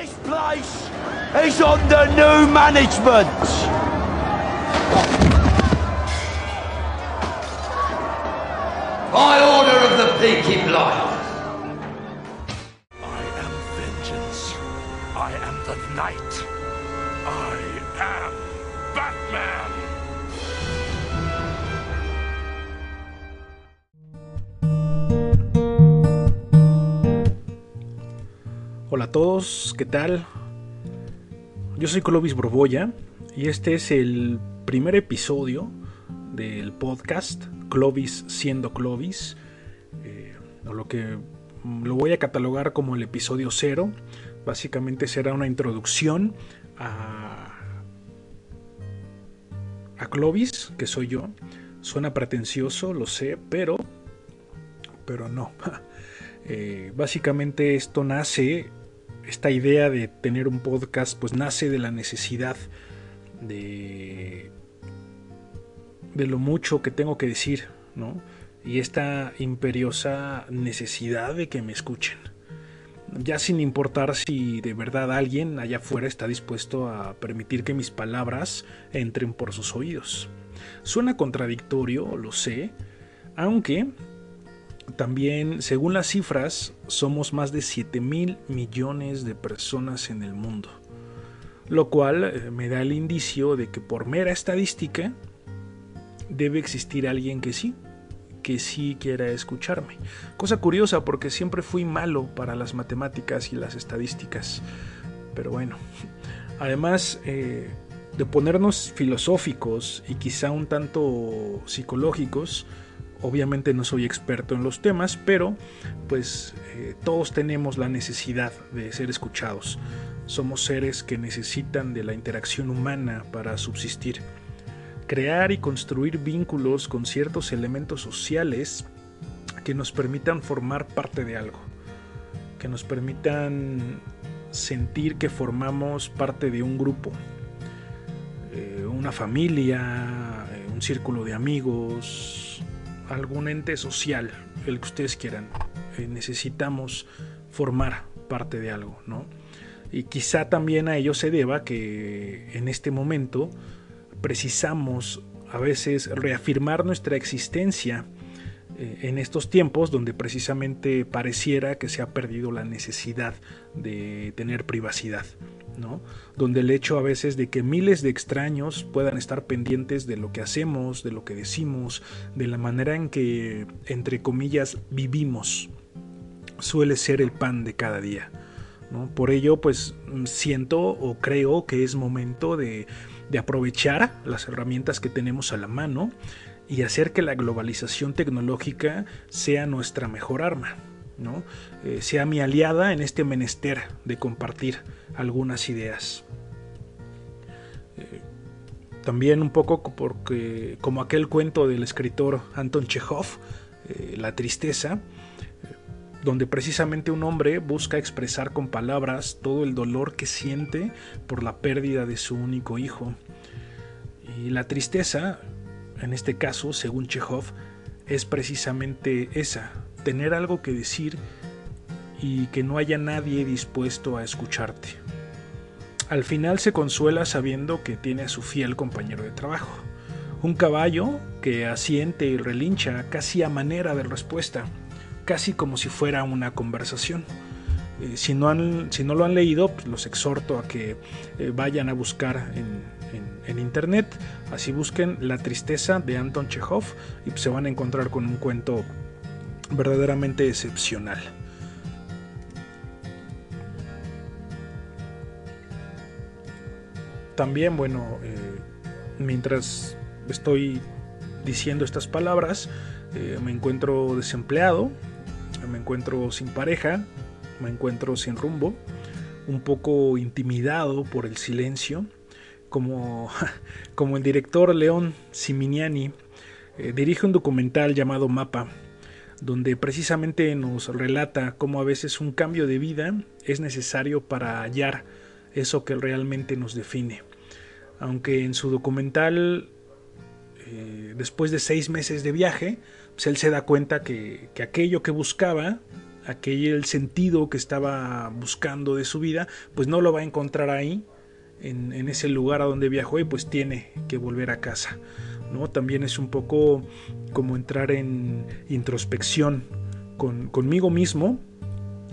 This place is under new management. By order of the Peaky Blinders. I am vengeance. I am the night. I am Batman. Hola a todos, ¿qué tal? Yo soy Clovis Borbolla y este es el primer episodio del podcast Clovis siendo Clovis, eh, o lo que lo voy a catalogar como el episodio cero. Básicamente será una introducción a, a Clovis, que soy yo. Suena pretencioso, lo sé, pero, pero no. Eh, básicamente esto nace esta idea de tener un podcast pues nace de la necesidad de de lo mucho que tengo que decir, ¿no? Y esta imperiosa necesidad de que me escuchen. Ya sin importar si de verdad alguien allá afuera está dispuesto a permitir que mis palabras entren por sus oídos. Suena contradictorio, lo sé, aunque también, según las cifras, somos más de 7 mil millones de personas en el mundo. Lo cual eh, me da el indicio de que por mera estadística debe existir alguien que sí, que sí quiera escucharme. Cosa curiosa porque siempre fui malo para las matemáticas y las estadísticas. Pero bueno, además eh, de ponernos filosóficos y quizá un tanto psicológicos, Obviamente no soy experto en los temas, pero pues eh, todos tenemos la necesidad de ser escuchados. Somos seres que necesitan de la interacción humana para subsistir. Crear y construir vínculos con ciertos elementos sociales que nos permitan formar parte de algo, que nos permitan sentir que formamos parte de un grupo, eh, una familia, eh, un círculo de amigos, algún ente social, el que ustedes quieran. Eh, necesitamos formar parte de algo, ¿no? Y quizá también a ello se deba que en este momento precisamos a veces reafirmar nuestra existencia en estos tiempos donde precisamente pareciera que se ha perdido la necesidad de tener privacidad. Donde el hecho a veces de que miles de extraños puedan estar pendientes de lo que hacemos, de lo que decimos, de la manera en que, entre comillas, vivimos, suele ser el pan de cada día. Por ello, pues siento o creo que es momento de aprovechar las herramientas que tenemos a la mano y hacer que la globalización tecnológica sea nuestra mejor arma. Eh, sea mi aliada en este menester de compartir algunas ideas. Eh, también un poco porque, como aquel cuento del escritor Anton Chekhov, eh, La tristeza, donde precisamente un hombre busca expresar con palabras todo el dolor que siente por la pérdida de su único hijo. Y la tristeza, en este caso, según Chekhov, es precisamente esa, tener algo que decir y que no haya nadie dispuesto a escucharte. Al final se consuela sabiendo que tiene a su fiel compañero de trabajo, un caballo que asiente y relincha casi a manera de respuesta, casi como si fuera una conversación. Eh, si, no han, si, no lo han leído, pues los exhorto a que eh, vayan a buscar en, internet, así busquen La tristeza de Anton Chekhov y se van a encontrar con un cuento verdaderamente excepcional. También, bueno, eh, mientras estoy diciendo estas palabras, eh, me encuentro desempleado, me encuentro sin pareja, me encuentro sin rumbo, un poco intimidado por el silencio, como, como el director León Siminiani eh, dirige un documental llamado Mapa, donde precisamente nos relata cómo a veces un cambio de vida es necesario para hallar eso que realmente nos define. Aunque en su documental, eh, después de seis meses de viaje, pues él se da cuenta que, aquello que buscaba, aquel sentido que estaba buscando de su vida, pues no lo va a encontrar ahí, en, ese lugar a donde viajó y pues tiene que volver a casa. ¿no? También es un poco como entrar en introspección con, conmigo mismo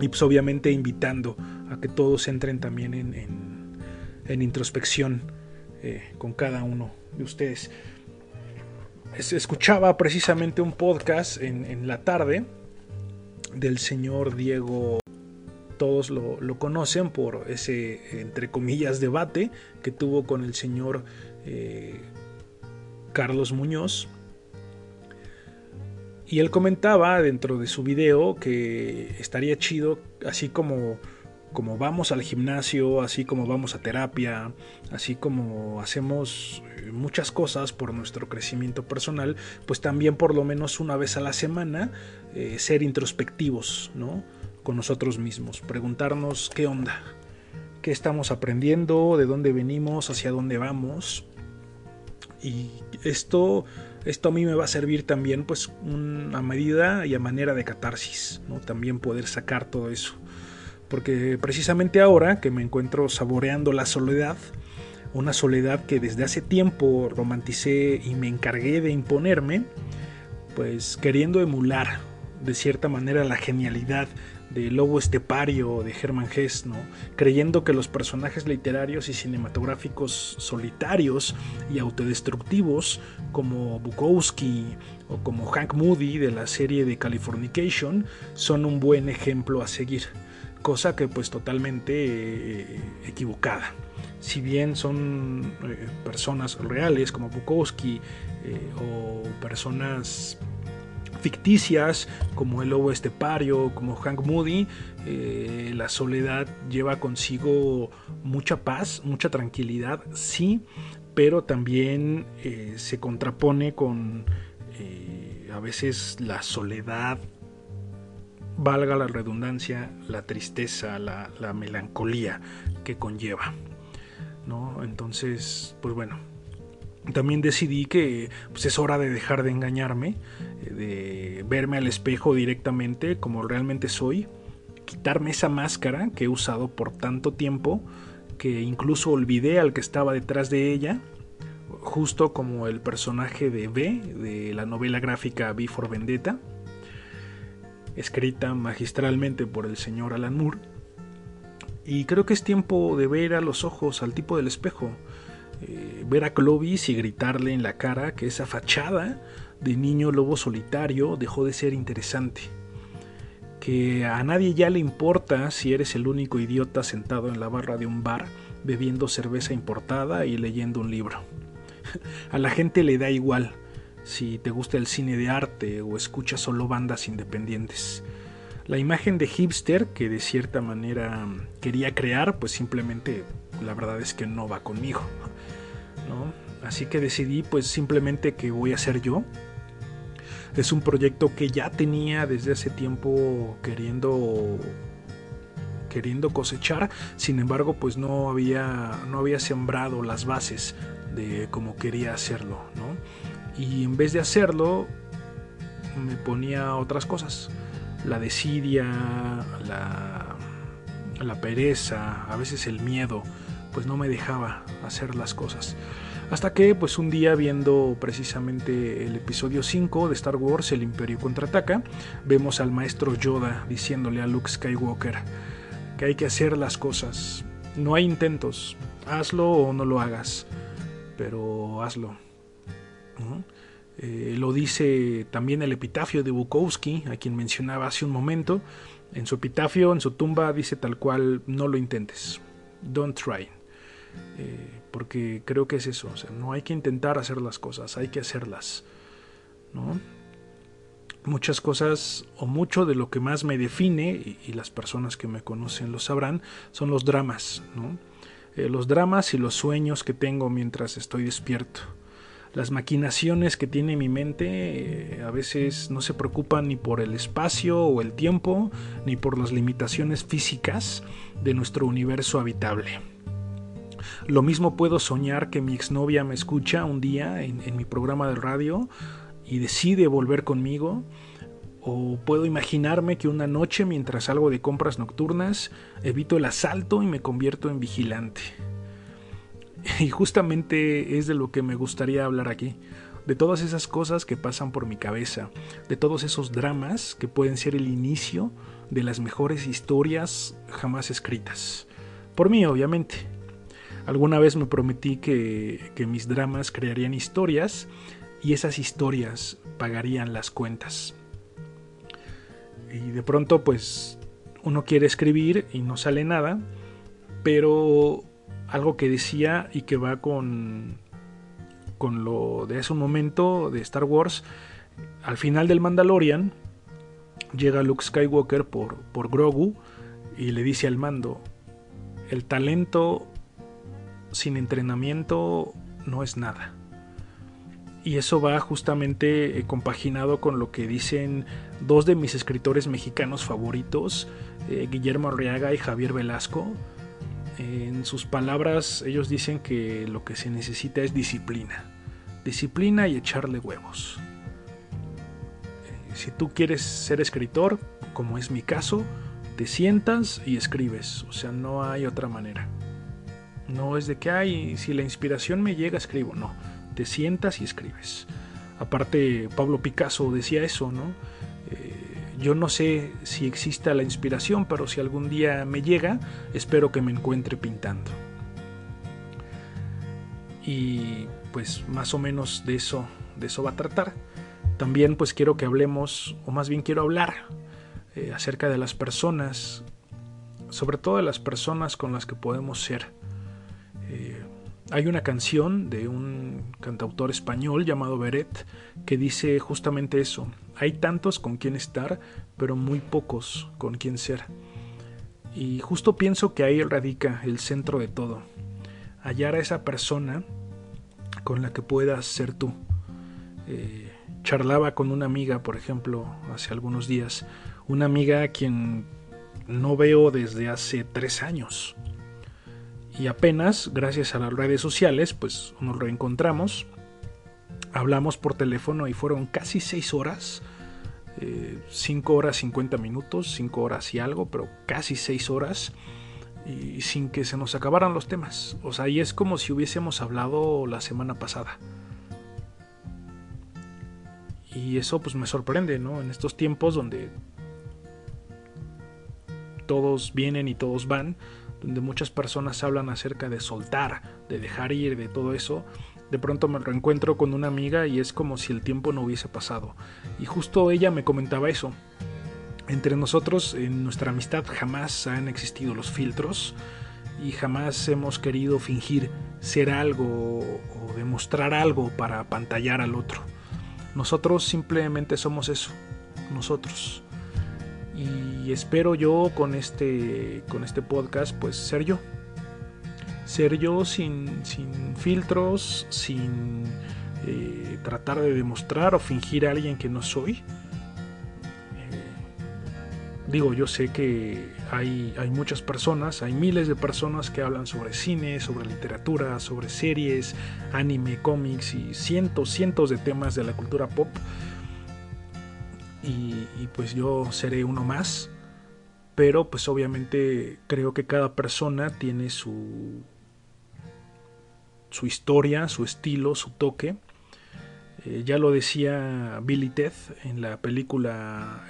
y pues obviamente invitando a que todos entren también en, introspección eh, con cada uno de ustedes. Escuchaba precisamente un podcast en la tarde del señor Diego todos lo, conocen por ese, entre comillas, debate que tuvo con el señor eh, Carlos Muñoz. Y él comentaba dentro de su video que estaría chido, así como, como vamos al gimnasio, así como vamos a terapia, así como hacemos eh, muchas cosas por nuestro crecimiento personal, pues también por lo menos una vez a la semana eh, ser introspectivos, ¿no? Con nosotros mismos, preguntarnos qué onda, qué estamos aprendiendo, de dónde venimos, hacia dónde vamos. Y esto, esto a mí me va a servir también pues a medida y a manera de catarsis, ¿no? también poder sacar todo eso. Porque precisamente ahora que me encuentro saboreando la soledad, una soledad que desde hace tiempo romanticé y me encargué de imponerme, pues queriendo emular de cierta manera la genialidad de Lobo Estepario de Hermann Hesse, ¿no? creyendo que los personajes literarios y cinematográficos solitarios y autodestructivos como Bukowski o como Hank Moody de la serie de Californication son un buen ejemplo a seguir, cosa que pues totalmente eh, equivocada. Si bien son eh, personas reales como Bukowski eh, o personas ficticias como el lobo estepario, como Hank Moody, eh, la soledad lleva consigo mucha paz, mucha tranquilidad, sí, pero también eh, se contrapone con eh, a veces la soledad, valga la redundancia, la tristeza, la, la melancolía que conlleva. ¿no? Entonces, pues bueno, también decidí que pues, es hora de dejar de engañarme, eh, de verme al espejo directamente como realmente soy, quitarme esa máscara que he usado por tanto tiempo que incluso olvidé al que estaba detrás de ella, justo como el personaje de B de la novela gráfica V for Vendetta, escrita magistralmente por el señor Alan Moore. Y creo que es tiempo de ver a los ojos al tipo del espejo, eh, ver a Clovis y gritarle en la cara que esa fachada de niño lobo solitario dejó de ser interesante. Que a nadie ya le importa si eres el único idiota sentado en la barra de un bar bebiendo cerveza importada y leyendo un libro. A la gente le da igual si te gusta el cine de arte o escuchas solo bandas independientes. La imagen de hipster que de cierta manera quería crear, pues simplemente la verdad es que no va conmigo. Así que decidí pues simplemente que voy a ser yo. Es un proyecto que ya tenía desde hace tiempo queriendo queriendo cosechar, sin embargo pues no había no había sembrado las bases de cómo quería hacerlo, Y en vez de hacerlo me ponía otras cosas, la desidia, la la pereza, a veces el miedo, pues no me dejaba hacer las cosas. Hasta que, pues un día viendo precisamente el episodio 5 de Star Wars, El Imperio contraataca, vemos al maestro Yoda diciéndole a Luke Skywalker que hay que hacer las cosas. No hay intentos, hazlo o no lo hagas, pero hazlo. Eh, lo dice también el epitafio de Bukowski, a quien mencionaba hace un momento. En su epitafio, en su tumba, dice tal cual, no lo intentes. Don't try. Eh, porque creo que es eso, no hay que intentar hacer las cosas, hay que hacerlas. Muchas cosas o mucho de lo que más me define, y, las personas que me conocen lo sabrán, son los dramas. Eh, los dramas y los sueños que tengo mientras estoy despierto. Las maquinaciones que tiene mi mente eh, a veces no se preocupan ni por el espacio o el tiempo, ni por las limitaciones físicas de nuestro universo habitable. Lo mismo puedo soñar que mi exnovia me escucha un día en, mi programa de radio y decide volver conmigo. O puedo imaginarme que una noche mientras salgo de compras nocturnas evito el asalto y me convierto en vigilante. Y justamente es de lo que me gustaría hablar aquí, de todas esas cosas que pasan por mi cabeza, de todos esos dramas que pueden ser el inicio de las mejores historias jamás escritas. Por mí, obviamente. Alguna vez me prometí que, que mis dramas crearían historias y esas historias pagarían las cuentas. Y de pronto pues uno quiere escribir y no sale nada, pero algo que decía y que va con, con lo de ese momento de Star Wars, al final del Mandalorian llega Luke Skywalker por, por Grogu y le dice al mando, el talento sin entrenamiento no es nada. Y eso va justamente eh, compaginado con lo que dicen dos de mis escritores mexicanos favoritos, eh, Guillermo Arriaga y Javier Velasco. En sus palabras ellos dicen que lo que se necesita es disciplina. Disciplina y echarle huevos. Eh, si tú quieres ser escritor, como es mi caso, te sientas y escribes. O sea, no hay otra manera. No es de que, ay, si la inspiración me llega, escribo. No te sientas y escribes. Aparte, Pablo Picasso decía eso, ¿no? Eh, yo no sé si exista la inspiración, pero si algún día me llega, espero que me encuentre pintando. Y pues más o menos de eso, de eso va a tratar. También pues quiero que hablemos, o más bien quiero hablar eh, acerca de las personas, sobre todo de las personas con las que podemos ser. Hay una canción de un cantautor español llamado Beret que dice justamente eso. Hay tantos con quien estar, pero muy pocos con quien ser. Y justo pienso que ahí radica el centro de todo. Hallar a esa persona con la que puedas ser tú. Eh, charlaba con una amiga, por ejemplo, hace algunos días. Una amiga a quien no veo desde hace tres años y apenas, gracias a las redes sociales, pues nos reencontramos. Hablamos por teléfono y fueron casi 6 horas. 5 eh, horas 50 minutos, 5 horas y algo, pero casi 6 horas. Y sin que se nos acabaran los temas. O sea, y es como si hubiésemos hablado la semana pasada. Y eso pues me sorprende, ¿no? En estos tiempos donde todos vienen y todos van, donde muchas personas hablan acerca de soltar, de dejar ir, de todo eso, de pronto me reencuentro con una amiga y es como si el tiempo no hubiese pasado. Y justo ella me comentaba eso. Entre nosotros, en nuestra amistad, jamás han existido los filtros y jamás hemos querido fingir ser algo o demostrar algo para pantallar al otro. Nosotros simplemente somos eso, nosotros y espero yo con este con este podcast pues ser yo. Ser yo sin, sin filtros sin eh, tratar de demostrar o fingir a alguien que no soy. Eh, digo yo sé que hay, hay muchas personas hay miles de personas que hablan sobre cine sobre literatura sobre series anime cómics y cientos cientos de temas de la cultura pop y, pues yo seré uno más. Pero pues obviamente creo que cada persona tiene su, su historia, su estilo, su toque. Eh, ya lo decía Billy Ted en la película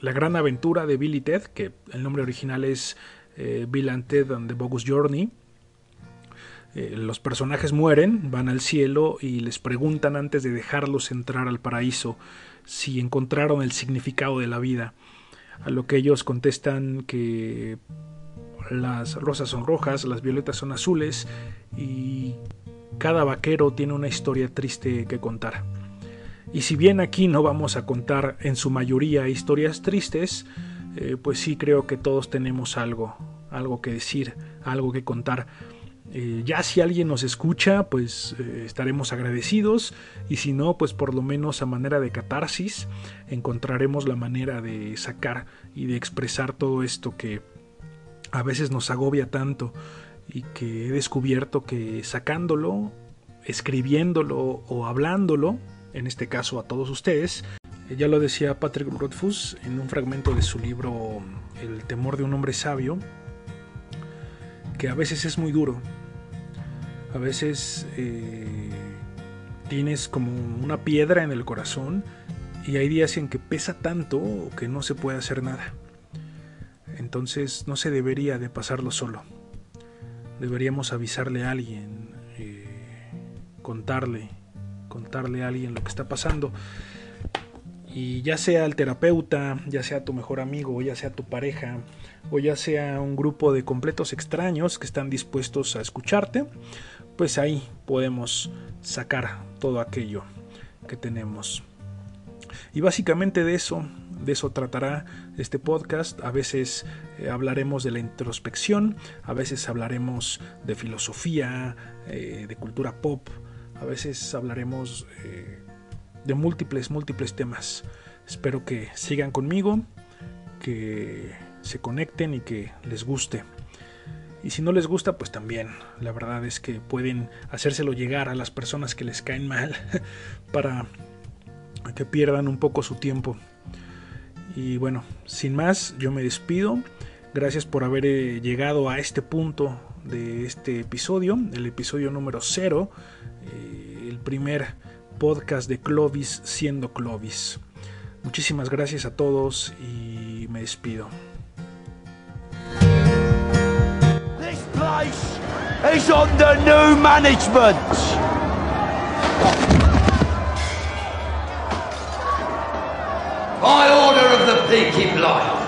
La gran aventura de Billy Ted, que el nombre original es eh, Bill and Ted the Bogus Journey. Eh, los personajes mueren, van al cielo y les preguntan antes de dejarlos entrar al paraíso si encontraron el significado de la vida. A lo que ellos contestan que las rosas son rojas, las violetas son azules y cada vaquero tiene una historia triste que contar. Y si bien aquí no vamos a contar en su mayoría historias tristes, eh, pues sí creo que todos tenemos algo, algo que decir, algo que contar. Eh, ya si alguien nos escucha, pues eh, estaremos agradecidos. Y si no, pues por lo menos a manera de catarsis encontraremos la manera de sacar y de expresar todo esto que a veces nos agobia tanto y que he descubierto que sacándolo, escribiéndolo o hablándolo, en este caso a todos ustedes, Ya lo decía Patrick Rothfuss en un fragmento de su libro El temor de un hombre sabio, que a veces es muy duro, a veces eh, tienes como una piedra en el corazón y hay días en que pesa tanto que no se puede hacer nada. Entonces no se debería de pasarlo solo. Deberíamos avisarle a alguien, eh, contarle, contarle a alguien lo que está pasando. Y ya sea el terapeuta, ya sea tu mejor amigo, ya sea tu pareja, o ya sea un grupo de completos extraños que están dispuestos a escucharte, pues ahí podemos sacar todo aquello que tenemos. Y básicamente de eso, de eso tratará este podcast. A veces eh, hablaremos de la introspección, a veces hablaremos de filosofía, eh, de cultura pop, a veces hablaremos eh, de múltiples, múltiples temas. Espero que sigan conmigo, que se conecten y que les guste. Y si no les gusta, pues también. La verdad es que pueden hacérselo llegar a las personas que les caen mal para que pierdan un poco su tiempo. Y bueno, sin más, yo me despido. Gracias por haber eh, llegado a este punto de este episodio, el episodio número 0, eh, el primer podcast de Clovis siendo Clovis. Muchísimas gracias a todos y me despido. This place is under new management. By order of the Peaky Blinders.